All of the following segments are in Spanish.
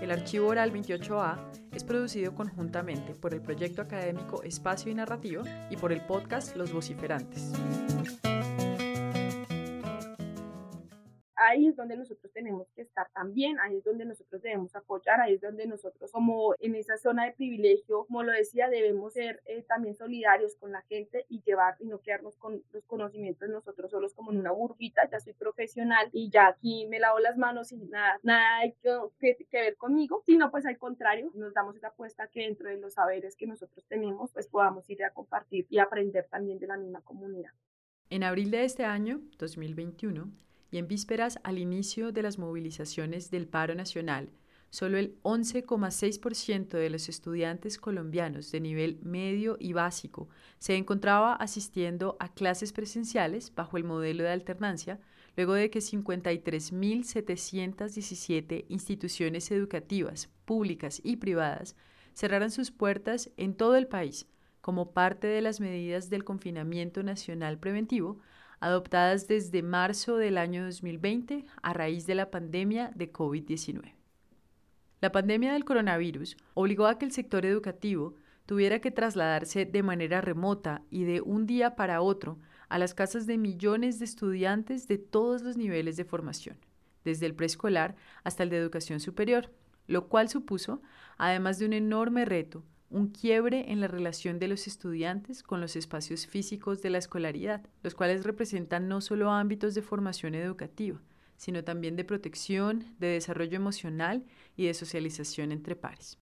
El archivo oral 28A es producido conjuntamente por el proyecto académico Espacio y Narrativa y por el podcast Los Vociferantes. Donde nosotros tenemos que estar también, ahí es donde nosotros debemos apoyar, ahí es donde nosotros como en esa zona de privilegio, como lo decía, debemos ser eh, también solidarios con la gente y llevar y no quedarnos con los conocimientos nosotros solos como en una burbita, ya soy profesional y ya aquí me lavo las manos y nada, nada hay que, que ver conmigo, sino pues al contrario, nos damos esa apuesta que dentro de los saberes que nosotros tenemos, pues podamos ir a compartir y aprender también de la misma comunidad. En abril de este año, 2021, y en vísperas al inicio de las movilizaciones del paro nacional, solo el 11,6% de los estudiantes colombianos de nivel medio y básico se encontraba asistiendo a clases presenciales bajo el modelo de alternancia, luego de que 53.717 instituciones educativas, públicas y privadas cerraran sus puertas en todo el país como parte de las medidas del confinamiento nacional preventivo adoptadas desde marzo del año 2020 a raíz de la pandemia de COVID-19. La pandemia del coronavirus obligó a que el sector educativo tuviera que trasladarse de manera remota y de un día para otro a las casas de millones de estudiantes de todos los niveles de formación, desde el preescolar hasta el de educación superior, lo cual supuso, además de un enorme reto, un quiebre en la relación de los estudiantes con los espacios físicos de la escolaridad, los cuales representan no solo ámbitos de formación educativa, sino también de protección, de desarrollo emocional y de socialización entre pares.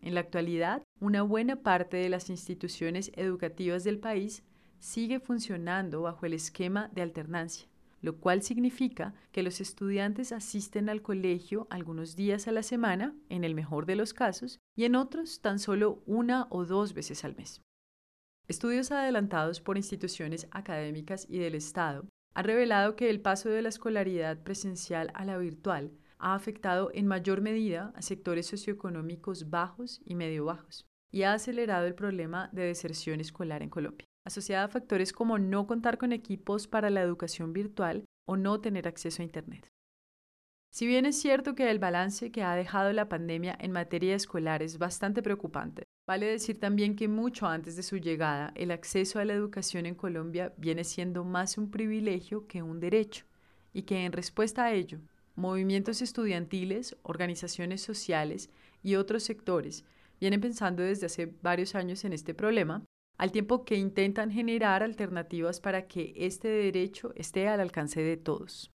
En la actualidad, una buena parte de las instituciones educativas del país sigue funcionando bajo el esquema de alternancia, lo cual significa que los estudiantes asisten al colegio algunos días a la semana, en el mejor de los casos, y en otros tan solo una o dos veces al mes. Estudios adelantados por instituciones académicas y del Estado han revelado que el paso de la escolaridad presencial a la virtual ha afectado en mayor medida a sectores socioeconómicos bajos y medio bajos y ha acelerado el problema de deserción escolar en Colombia asociada a factores como no contar con equipos para la educación virtual o no tener acceso a Internet. Si bien es cierto que el balance que ha dejado la pandemia en materia escolar es bastante preocupante, vale decir también que mucho antes de su llegada el acceso a la educación en Colombia viene siendo más un privilegio que un derecho y que en respuesta a ello, movimientos estudiantiles, organizaciones sociales y otros sectores vienen pensando desde hace varios años en este problema al tiempo que intentan generar alternativas para que este derecho esté al alcance de todos.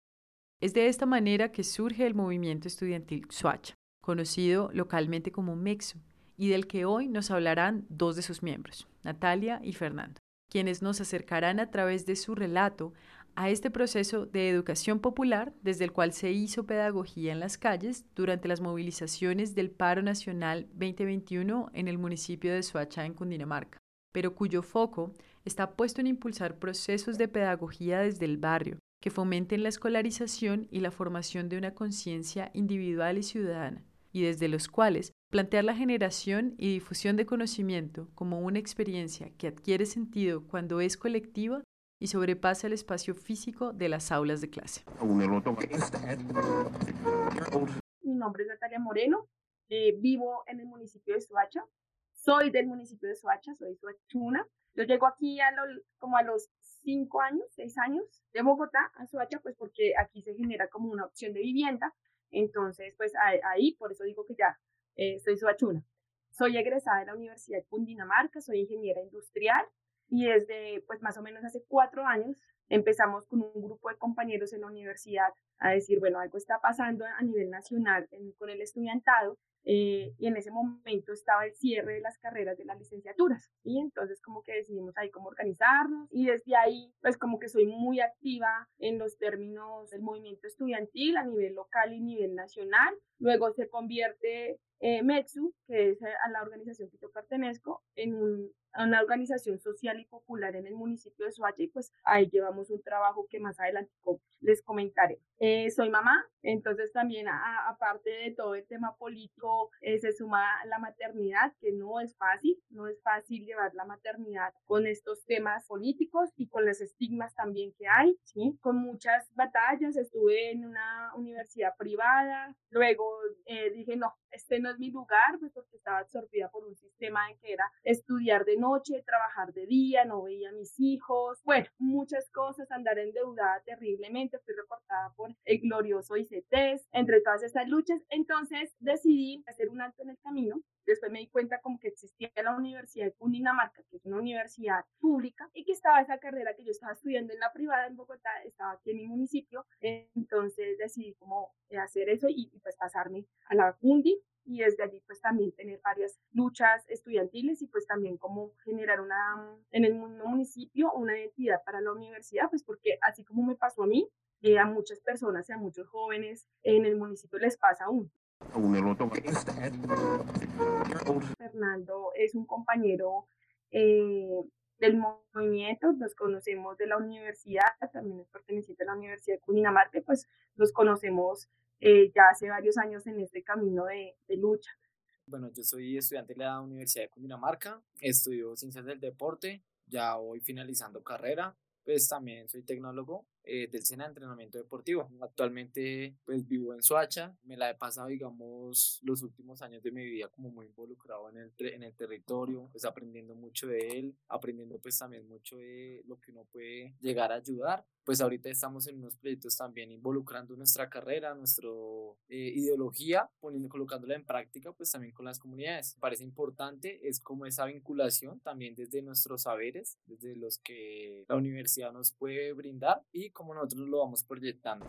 Es de esta manera que surge el movimiento estudiantil Swatch, conocido localmente como MEXO, y del que hoy nos hablarán dos de sus miembros, Natalia y Fernando, quienes nos acercarán a través de su relato a este proceso de educación popular desde el cual se hizo pedagogía en las calles durante las movilizaciones del Paro Nacional 2021 en el municipio de Soacha, en Cundinamarca pero cuyo foco está puesto en impulsar procesos de pedagogía desde el barrio que fomenten la escolarización y la formación de una conciencia individual y ciudadana, y desde los cuales plantear la generación y difusión de conocimiento como una experiencia que adquiere sentido cuando es colectiva y sobrepasa el espacio físico de las aulas de clase. Mi nombre es Natalia Moreno, eh, vivo en el municipio de Soacha, soy del municipio de Soacha, soy soachuna. Yo llego aquí a como a los cinco años, seis años de Bogotá a Soacha, pues porque aquí se genera como una opción de vivienda. Entonces, pues ahí, por eso digo que ya eh, soy soachuna. Soy egresada de la Universidad de Cundinamarca, soy ingeniera industrial y desde pues más o menos hace cuatro años empezamos con un grupo de compañeros en la universidad a decir, bueno, algo está pasando a nivel nacional con el estudiantado eh, y en ese momento estaba el cierre de las carreras de las licenciaturas y entonces como que decidimos ahí cómo organizarnos y desde ahí pues como que soy muy activa en los términos del movimiento estudiantil a nivel local y nivel nacional. Luego se convierte eh, MEXU que es a la organización que yo pertenezco en un una organización social y popular en el municipio de Soacha y pues ahí llevamos un trabajo que más adelante les comentaré. Eh, soy mamá, entonces también aparte de todo el tema político eh, se suma la maternidad, que no es fácil, no es fácil llevar la maternidad con estos temas políticos y con los estigmas también que hay, ¿sí? Con muchas batallas, estuve en una universidad privada, luego eh, dije, no, este no es mi lugar, pues porque estaba absorbida por un sistema en que era estudiar de noche, trabajar de día, no veía a mis hijos, bueno, muchas cosas, andar endeudada terriblemente, fui reportada por el glorioso ICTES, entre todas estas luchas, entonces decidí hacer un alto en el camino. Después me di cuenta como que existía la Universidad de Cundinamarca, que es una universidad pública, y que estaba esa carrera que yo estaba estudiando en la privada en Bogotá, estaba aquí en mi municipio, entonces decidí como hacer eso y, pues pasarme a la Cundi y desde allí pues también tener varias luchas estudiantiles y pues también como generar una en el municipio una identidad para la universidad pues porque así como me pasó a mí eh, a muchas personas y a muchos jóvenes en el municipio les pasa aún. Fernando es un compañero eh, del movimiento, nos conocemos de la universidad, también es perteneciente a la Universidad de Cundinamarca, pues nos conocemos eh, ya hace varios años en este camino de, de lucha. Bueno, yo soy estudiante de la Universidad de Cundinamarca, estudio Ciencias del Deporte, ya voy finalizando carrera, pues también soy tecnólogo eh, del SENA de Entrenamiento Deportivo. Actualmente pues vivo en Soacha, me la he pasado digamos los últimos años de mi vida como muy involucrado en el, en el territorio, pues aprendiendo mucho de él, aprendiendo pues también mucho de lo que uno puede llegar a ayudar. Pues ahorita estamos en unos proyectos también involucrando nuestra carrera, nuestra eh, ideología, poniendo, colocándola en práctica pues también con las comunidades. parece importante, es como esa vinculación también desde nuestros saberes, desde los que la universidad nos puede brindar y como nosotros lo vamos proyectando.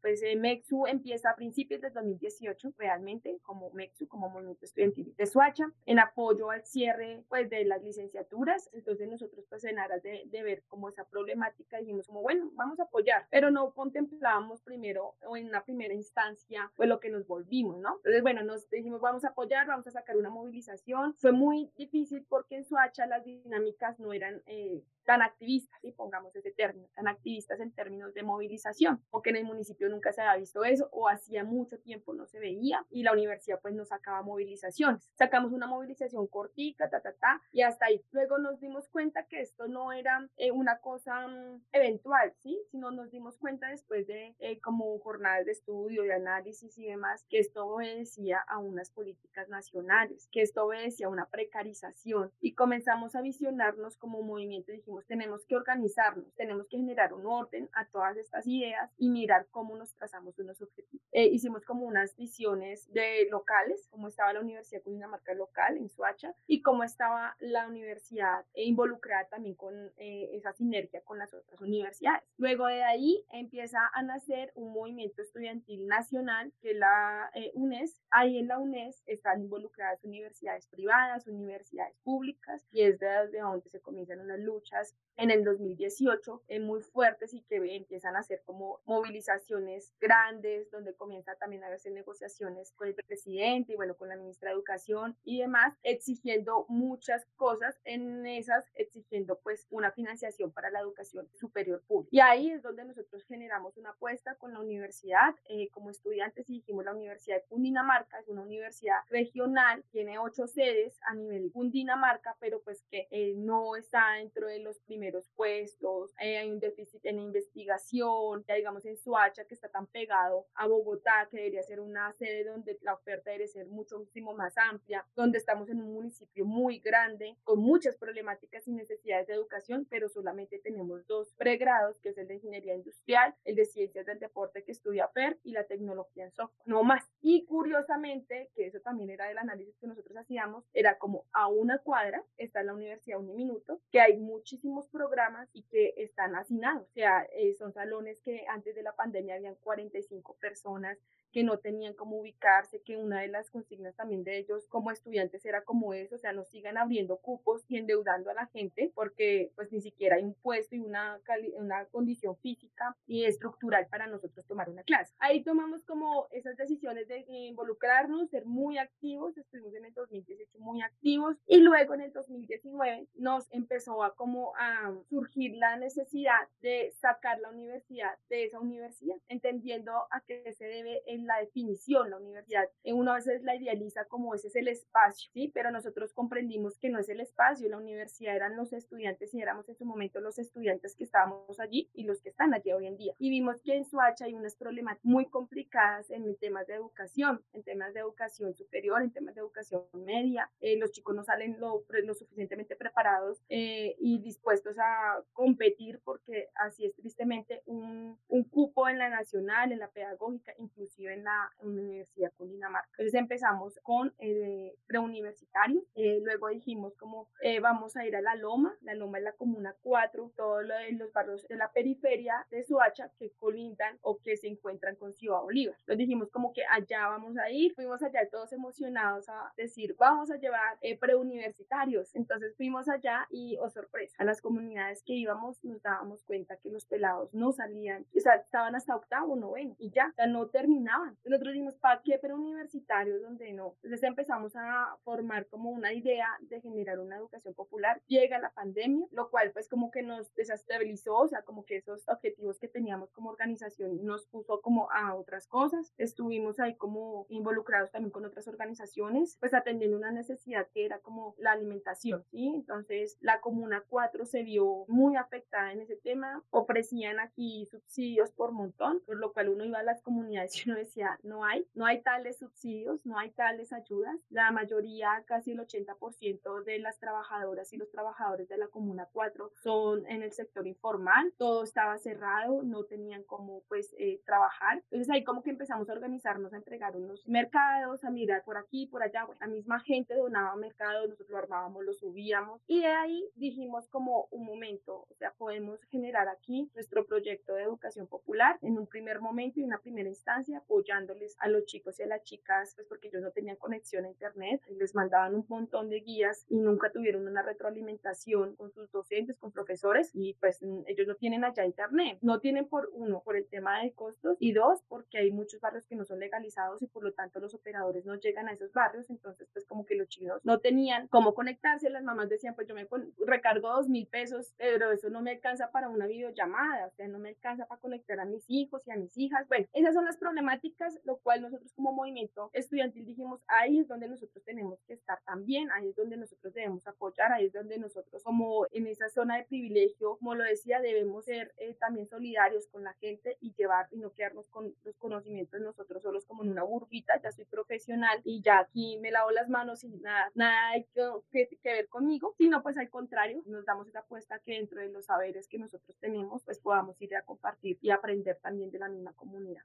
Pues eh, MEXU empieza a principios de 2018 realmente como MEXU, como Movimiento Estudiantil de Suacha, en apoyo al cierre pues de las licenciaturas. Entonces nosotros pues en aras de, de ver como esa problemática dijimos como bueno, vamos a apoyar, pero no contemplábamos primero o en una primera instancia pues lo que nos volvimos, ¿no? Entonces bueno, nos dijimos vamos a apoyar, vamos a sacar una movilización. Fue muy difícil porque en Suacha las dinámicas no eran eh, tan activistas, y pongamos ese término, tan activistas en términos de movilización, porque en el municipio nunca se había visto eso o hacía mucho tiempo no se veía y la universidad pues no sacaba movilizaciones. Sacamos una movilización cortica, ta, ta, ta, y hasta ahí. Luego nos dimos cuenta que esto no era eh, una cosa mm, eventual, ¿sí? Sino nos dimos cuenta después de eh, como jornadas de estudio, de análisis y demás, que esto obedecía a unas políticas nacionales, que esto obedecía a una precarización y comenzamos a visionarnos como movimiento y dijimos, tenemos que organizarnos, tenemos que generar un orden a todas estas ideas y mirar cómo nos trazamos unos objetivos. Eh, hicimos como unas visiones de locales, cómo estaba la Universidad Cundinamarca local en Suacha y cómo estaba la universidad involucrada también con eh, esa sinergia con las otras universidades. Luego de ahí empieza a nacer un movimiento estudiantil nacional que es la eh, UNES. Ahí en la UNES están involucradas universidades privadas, universidades públicas y es desde donde se comienzan unas luchas en el 2018 eh, muy fuertes y que empiezan a hacer como movilizaciones grandes, donde comienza también a hacer negociaciones con el presidente y bueno, con la ministra de Educación y demás, exigiendo muchas cosas, en esas exigiendo pues una financiación para la educación superior pública. Y ahí es donde nosotros generamos una apuesta con la universidad eh, como estudiantes y dijimos la Universidad de Cundinamarca es una universidad regional, tiene ocho sedes a nivel Cundinamarca, pero pues que eh, no está dentro de los primeros puestos, eh, hay un déficit en investigación, ya digamos en Suacha que está tan pegado a Bogotá, que debería ser una sede donde la oferta debe ser muchísimo más amplia, donde estamos en un municipio muy grande, con muchas problemáticas y necesidades de educación, pero solamente tenemos dos pregrados, que es el de Ingeniería Industrial, el de Ciencias del Deporte que estudia PER y la tecnología en software, no más. Y curiosamente, que eso también era del análisis que nosotros hacíamos, era como a una cuadra está la Universidad Uniminuto, que hay muchísimos programas y que están hacinados. O sea, eh, son salones que antes de la pandemia habían 45 personas que no tenían cómo ubicarse, que una de las consignas también de ellos como estudiantes era como eso, o sea, no sigan abriendo cupos y endeudando a la gente porque pues ni siquiera hay un puesto y una, una condición física y estructural para nosotros tomar una clase. Ahí tomamos como esas decisiones de involucrarnos, ser muy activos, estuvimos en el 2018 muy activos y luego en el 2019 nos empezó a como a surgir la necesidad de sacar la universidad de esa universidad, entendiendo a qué se debe el la definición, la universidad. Uno a veces la idealiza como ese es el espacio, ¿sí? Pero nosotros comprendimos que no es el espacio, la universidad eran los estudiantes y éramos en su momento los estudiantes que estábamos allí y los que están allí hoy en día. Y vimos que en Suacha hay unas problemas muy complicadas en temas de educación, en temas de educación superior, en temas de educación media. Eh, los chicos no salen lo, lo suficientemente preparados eh, y dispuestos a competir porque así es tristemente un, un cupo en la nacional, en la pedagógica, inclusive en la Universidad Cundinamarca. Entonces empezamos con eh, preuniversitario, eh, luego dijimos como eh, vamos a ir a la Loma, la Loma es la Comuna 4, todos los barrios de la periferia de Suacha que colindan o que se encuentran con Ciudad Bolívar. Entonces dijimos como que allá vamos a ir, fuimos allá todos emocionados a decir vamos a llevar eh, preuniversitarios. Entonces fuimos allá y, oh sorpresa, a las comunidades que íbamos nos dábamos cuenta que los pelados no salían, o sea, estaban hasta octavo, noveno y ya, o sea, no terminaban nosotros dijimos, ¿para qué? Pero universitarios donde no. Entonces empezamos a formar como una idea de generar una educación popular. Llega la pandemia, lo cual pues como que nos desestabilizó, o sea, como que esos objetivos que teníamos como organización nos puso como a otras cosas. Estuvimos ahí como involucrados también con otras organizaciones, pues atendiendo una necesidad que era como la alimentación, ¿sí? Entonces la Comuna 4 se vio muy afectada en ese tema. Ofrecían aquí subsidios por montón, por lo cual uno iba a las comunidades y uno decía, no hay, no hay tales subsidios, no hay tales ayudas. La mayoría, casi el 80% de las trabajadoras y los trabajadores de la Comuna 4 son en el sector informal, todo estaba cerrado, no tenían cómo pues eh, trabajar. Entonces ahí como que empezamos a organizarnos, a entregar unos mercados, a mirar por aquí, por allá. Bueno, la misma gente donaba mercados, nosotros lo armábamos, lo subíamos y de ahí dijimos como un momento, o sea, podemos generar aquí nuestro proyecto de educación popular en un primer momento y una primera instancia, apoyándoles a los chicos y a las chicas, pues porque ellos no tenían conexión a internet, les mandaban un montón de guías y nunca tuvieron una retroalimentación con sus docentes, con profesores y pues ellos no tienen allá internet. No tienen por uno, por el tema de costos y dos, porque hay muchos barrios que no son legalizados y por lo tanto los operadores no llegan a esos barrios, entonces pues como que los chinos no tenían cómo conectarse, las mamás decían pues yo me recargo dos mil pesos, pero eso no me alcanza para una videollamada, o sea, no me alcanza para conectar a mis hijos y a mis hijas. Bueno, esas son las problemáticas lo cual nosotros como movimiento estudiantil dijimos, ahí es donde nosotros tenemos que estar también, ahí es donde nosotros debemos apoyar, ahí es donde nosotros como en esa zona de privilegio, como lo decía, debemos ser eh, también solidarios con la gente y llevar y no quedarnos con los conocimientos nosotros solos como en una burbita, ya soy profesional y ya aquí me lavo las manos y nada, nada hay que, ver conmigo, sino pues al contrario, nos damos esa apuesta que dentro de los saberes que nosotros tenemos, pues podamos ir a compartir y aprender también de la misma comunidad.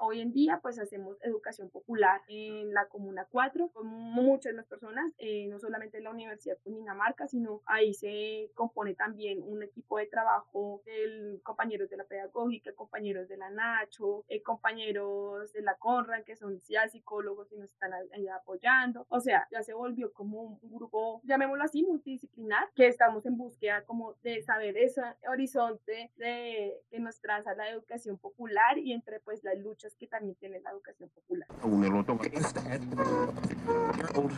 Hoy en día, pues hacemos educación popular en la Comuna 4 con muchas más personas, eh, no solamente en la Universidad de Cundinamarca, sino ahí se compone también un equipo de trabajo de compañeros de la pedagógica, compañeros de la Nacho, eh, compañeros de la Conran, que son ya psicólogos y nos están apoyando. O sea, ya se volvió como un grupo, llamémoslo así, multidisciplinar, que estamos en búsqueda como de saber ese horizonte de, que nos traza la educación popular y entre pues las luchas que también tiene la educación popular.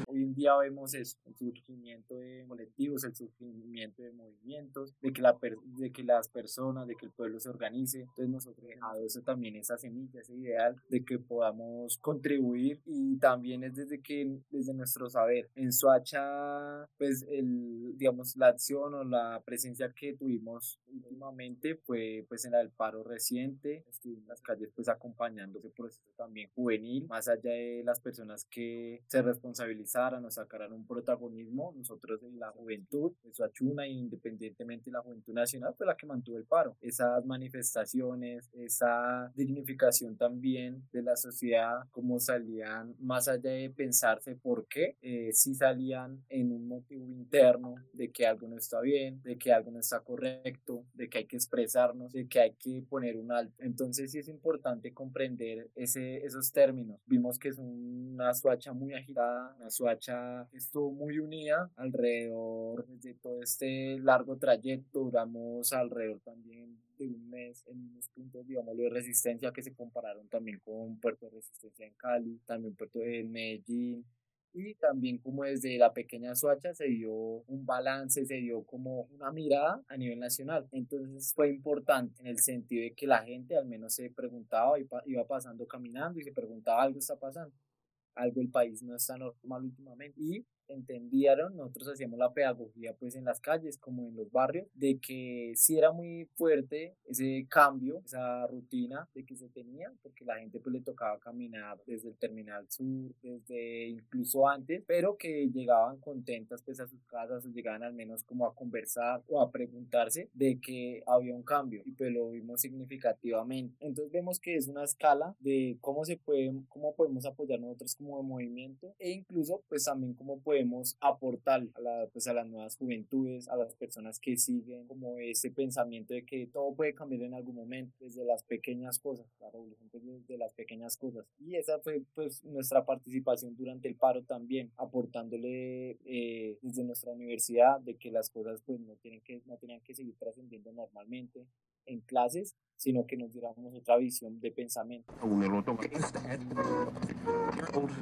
Hoy en día vemos eso, el surgimiento de colectivos, el surgimiento de movimientos, de que, la de que las personas, de que el pueblo se organice. Entonces nosotros dejado eso también, esa semilla, ese ideal de que podamos contribuir y también es desde que, desde nuestro saber. En Suacha, pues el, digamos, la acción o la presencia que tuvimos últimamente fue pues en el paro reciente, estuvimos en las calles pues acompañando ese proceso también juvenil, más allá de las personas que se responsabilizaran nos sacaran un protagonismo, nosotros en la juventud, de Suachuna, independientemente de la juventud nacional, fue la que mantuvo el paro. Esas manifestaciones, esa dignificación también de la sociedad, como salían más allá de pensarse por qué, eh, si salían en un motivo interno de que algo no está bien, de que algo no está correcto, de que hay que expresarnos, de que hay que poner un alto. Entonces sí es importante comprender ese, esos términos. Vimos que es una suacha muy agitada, una suacha que estuvo muy unida alrededor de todo este largo trayecto, duramos alrededor también de un mes en unos puntos, digamos, de resistencia que se compararon también con Puerto de Resistencia en Cali, también Puerto de Medellín, y también como desde la pequeña Suacha se dio un balance, se dio como una mirada a nivel nacional. Entonces fue importante en el sentido de que la gente al menos se preguntaba, iba pasando caminando y se preguntaba algo está pasando, algo el país no está normal últimamente. Y entendieron, nosotros hacíamos la pedagogía pues en las calles como en los barrios, de que sí era muy fuerte ese cambio, esa rutina de que se tenía, porque la gente pues le tocaba caminar desde el terminal sur, desde incluso antes, pero que llegaban contentas pues a sus casas, llegaban al menos como a conversar o a preguntarse de que había un cambio y pues lo vimos significativamente. Entonces vemos que es una escala de cómo se puede, cómo podemos apoyar nosotros como movimiento e incluso pues también cómo podemos podemos aportar pues a las nuevas juventudes, a las personas que siguen como ese pensamiento de que todo puede cambiar en algún momento, desde las pequeñas cosas, la revolución desde las pequeñas cosas. Y esa fue pues nuestra participación durante el paro también, aportándole eh, desde nuestra universidad de que las cosas pues no tienen que, no tenían que seguir trascendiendo normalmente en clases, sino que nos diéramos otra visión de pensamiento.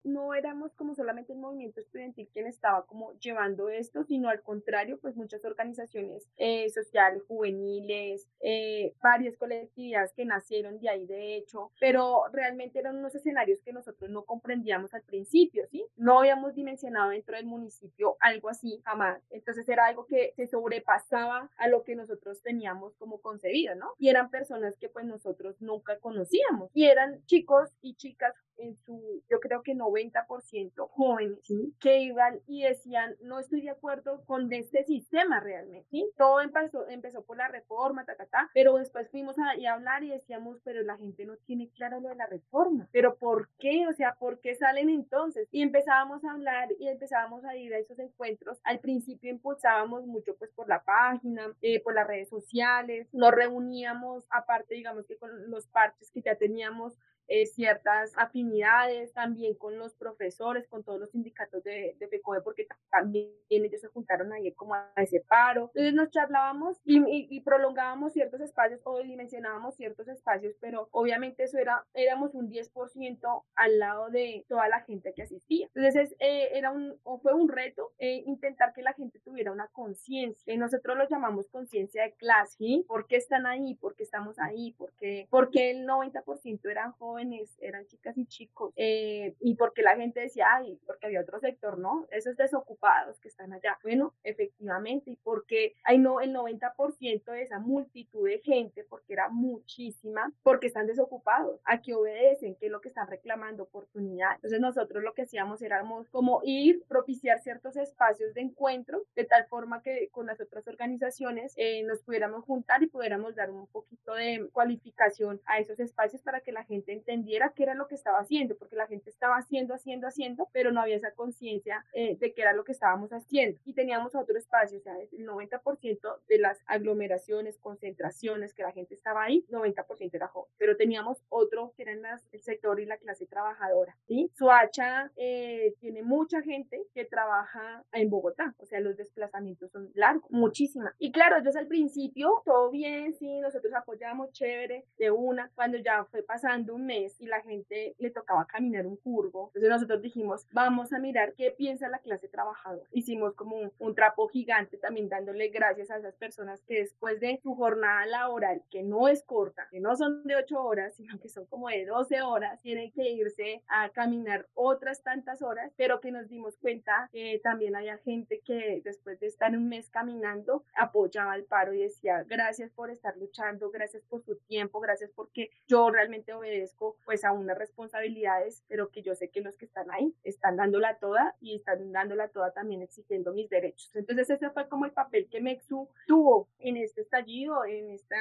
No éramos como solamente el movimiento estudiantil quien estaba como llevando esto, sino al contrario, pues muchas organizaciones eh, sociales, juveniles, eh, varias colectividades que nacieron de ahí de hecho, pero realmente eran unos escenarios que nosotros no comprendíamos al principio, ¿sí? No habíamos dimensionado dentro del municipio algo así jamás. Entonces era algo que se sobrepasaba a lo que nosotros teníamos como concebido, ¿no? Y eran personas que pues nosotros nunca conocíamos. Y eran chicos y chicas en su, yo creo que 90% jóvenes. Que iban y decían, no estoy de acuerdo con este sistema realmente, ¿sí? Todo empezó, empezó por la reforma, ta, ta, ta, pero después fuimos a, a hablar y decíamos, pero la gente no tiene claro lo de la reforma, pero ¿por qué? O sea, ¿por qué salen entonces? Y empezábamos a hablar y empezábamos a ir a esos encuentros. Al principio impulsábamos mucho pues por la página, eh, por las redes sociales, nos reuníamos aparte, digamos que con los parches que ya teníamos eh, ciertas afinidades también con los profesores, con todos los sindicatos de, de FECOE, porque también ellos se juntaron ahí como a ese paro. Entonces nos charlábamos y, y, prolongábamos ciertos espacios o dimensionábamos ciertos espacios, pero obviamente eso era, éramos un 10% al lado de toda la gente que asistía. Entonces eh, era un, o fue un reto eh, intentar que la gente tuviera una conciencia. nosotros lo llamamos conciencia de clase. ¿sí? ¿Por qué están ahí? ¿Por qué estamos ahí? ¿Por qué, porque el 90% eran jóvenes? Eran chicas y chicos, eh, y porque la gente decía, ay, porque había otro sector, ¿no? Esos desocupados que están allá. Bueno, efectivamente, y porque hay no, el 90% de esa multitud de gente, porque era muchísima, porque están desocupados, a que obedecen, que es lo que están reclamando, oportunidad. Entonces nosotros lo que hacíamos éramos como ir, propiciar ciertos espacios de encuentro, de tal forma que con las otras organizaciones eh, nos pudiéramos juntar y pudiéramos dar un poquito de cualificación a esos espacios para que la gente entendiera qué era lo que estaba haciendo, porque la gente estaba haciendo, haciendo, haciendo, pero no había esa conciencia eh, de qué era lo que estábamos haciendo. Y teníamos otro espacio, o sea, el 90% de las aglomeraciones, concentraciones que la gente estaba ahí, 90% era joven, pero teníamos otro que eran las, el sector y la clase trabajadora, ¿sí? Suacha eh, tiene mucha gente que trabaja en Bogotá, o sea, los desplazamientos son largos, muchísima. Y claro, entonces al principio, todo bien, sí, nosotros apoyamos chévere de una, cuando ya fue pasando un mes, y la gente le tocaba caminar un curvo. Entonces nosotros dijimos, vamos a mirar qué piensa la clase trabajadora. Hicimos como un, trapo gigante también dándole gracias a esas personas que después de su jornada laboral, que no es corta, que no son de 8 horas, sino que son como de 12 horas, tienen que irse a caminar otras tantas horas, pero que nos dimos cuenta que también había gente que después de estar un mes caminando apoyaba el paro y decía, gracias por estar luchando, gracias por su tiempo, gracias porque yo realmente obedezco pues a unas responsabilidades, pero que yo sé que los que están ahí están dándola toda y están dándola toda también exigiendo mis derechos. Entonces ese fue como el papel que Mexu tuvo en este estallido, en esta,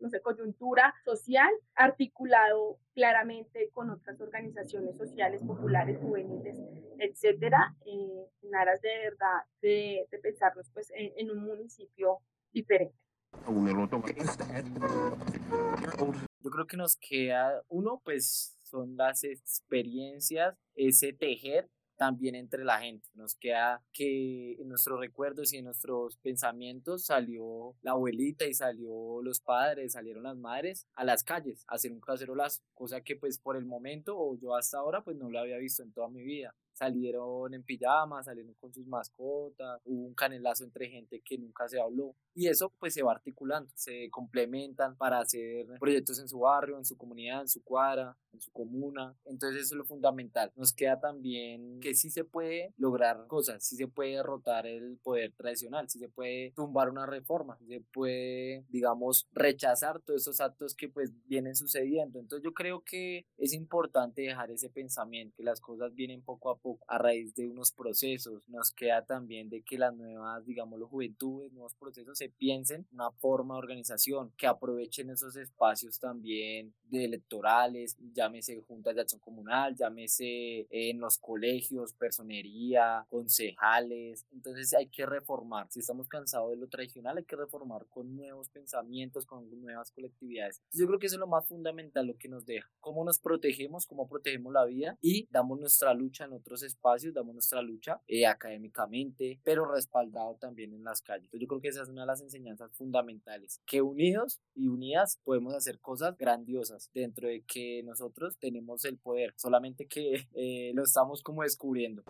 no sé, coyuntura social, articulado claramente con otras organizaciones sociales, populares, juveniles, etcétera, eh, en aras de verdad de, de pensarnos pues en, en un municipio diferente. Yo creo que nos queda uno, pues son las experiencias, ese tejer también entre la gente. Nos queda que en nuestros recuerdos y en nuestros pensamientos salió la abuelita y salió los padres, salieron las madres a las calles a hacer un cacerolazo, cosa que pues por el momento o yo hasta ahora pues no lo había visto en toda mi vida salieron en pijama, salieron con sus mascotas, hubo un canelazo entre gente que nunca se habló y eso pues se va articulando, se complementan para hacer proyectos en su barrio, en su comunidad, en su cuadra, en su comuna, entonces eso es lo fundamental. Nos queda también que sí se puede lograr cosas, sí se puede derrotar el poder tradicional, sí se puede tumbar una reforma, sí se puede, digamos, rechazar todos esos actos que pues vienen sucediendo. Entonces yo creo que es importante dejar ese pensamiento, que las cosas vienen poco a poco a raíz de unos procesos. Nos queda también de que las nuevas, digamos, los juventudes, nuevos procesos se piensen una forma de organización, que aprovechen esos espacios también de electorales, llámese juntas de acción comunal, llámese en los colegios, personería, concejales. Entonces hay que reformar. Si estamos cansados de lo tradicional, hay que reformar con nuevos pensamientos, con nuevas colectividades. Yo creo que eso es lo más fundamental, lo que nos deja. Cómo nos protegemos, cómo protegemos la vida y damos nuestra lucha en otros espacios, damos nuestra lucha eh, académicamente, pero respaldado también en las calles. Entonces yo creo que esa es una de las enseñanzas fundamentales, que unidos y unidas podemos hacer cosas grandiosas dentro de que nosotros tenemos el poder, solamente que eh, lo estamos como descubriendo.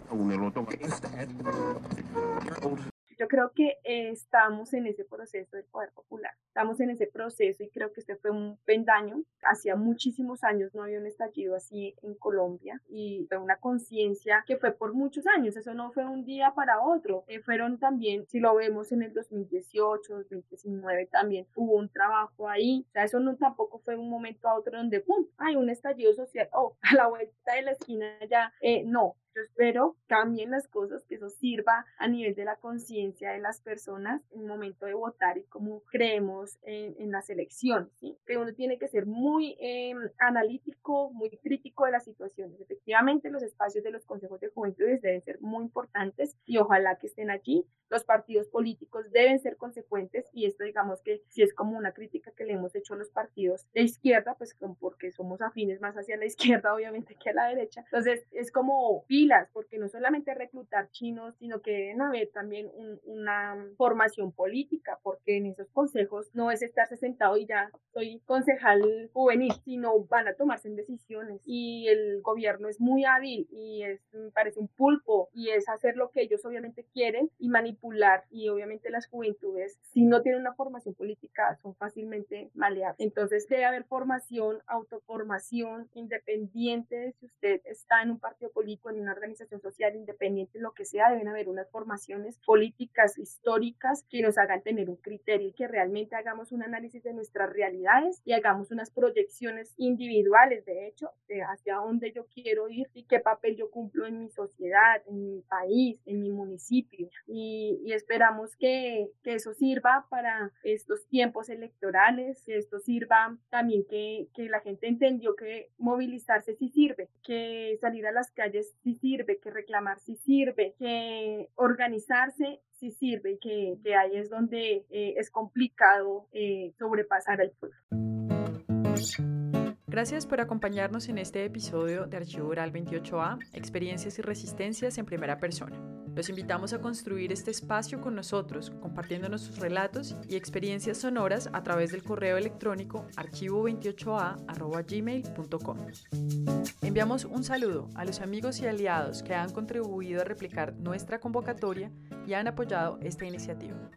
Yo creo que estamos en ese proceso del poder popular, estamos en ese proceso y creo que este fue un pendaño. Hacía muchísimos años no había un estallido así en Colombia y fue una conciencia que fue por muchos años, eso no fue un día para otro. Eh, fueron también, si lo vemos en el 2018, 2019 también hubo un trabajo ahí, o sea, eso no tampoco fue un momento a otro donde, ¡pum!, hay un estallido social, oh, a la vuelta de la esquina ya, eh, no, yo espero cambien las cosas, que eso sirva a nivel de la conciencia de las personas en el momento de votar y cómo creemos en, en las elecciones. ¿sí? Que uno tiene que ser muy eh, analítico, muy crítico de las situaciones. Efectivamente, los espacios de los consejos de juventudes deben ser muy importantes y ojalá que estén allí. Los partidos políticos deben ser consecuentes y esto digamos que si es como una crítica que le hemos hecho a los partidos de izquierda, pues porque somos afines más hacia la izquierda obviamente que a la derecha. Entonces es como porque no solamente reclutar chinos, sino que deben haber también una formación política, porque en esos consejos no es estarse sentado y ya soy concejal juvenil, sino van a tomarse decisiones. Y el gobierno es muy hábil y es, parece un pulpo y es hacer lo que ellos obviamente quieren y manipular. Y obviamente las juventudes, si no tienen una formación política, son fácilmente maleables. Entonces debe haber formación, autoformación, independiente. De si usted está en un partido político, en una organización social independiente, lo que sea, deben haber unas formaciones históricas, que nos hagan tener un criterio y que realmente hagamos un análisis de nuestras realidades y hagamos unas proyecciones individuales, de hecho, de hacia dónde yo quiero ir y qué papel yo cumplo en mi sociedad, en mi país, en mi municipio. Y, y esperamos que, que eso sirva para estos tiempos electorales, que esto sirva también que, que la gente entendió que movilizarse sí sirve, que salir a las calles sí sirve, que reclamar sí sirve, que organizarse sí sirve y que, que ahí es donde eh, es complicado eh, sobrepasar el pueblo. Gracias por acompañarnos en este episodio de Archivo Oral 28A, Experiencias y Resistencias en Primera Persona. Los invitamos a construir este espacio con nosotros, compartiéndonos sus relatos y experiencias sonoras a través del correo electrónico archivo28a.gmail.com. Enviamos un saludo a los amigos y aliados que han contribuido a replicar nuestra convocatoria y han apoyado esta iniciativa.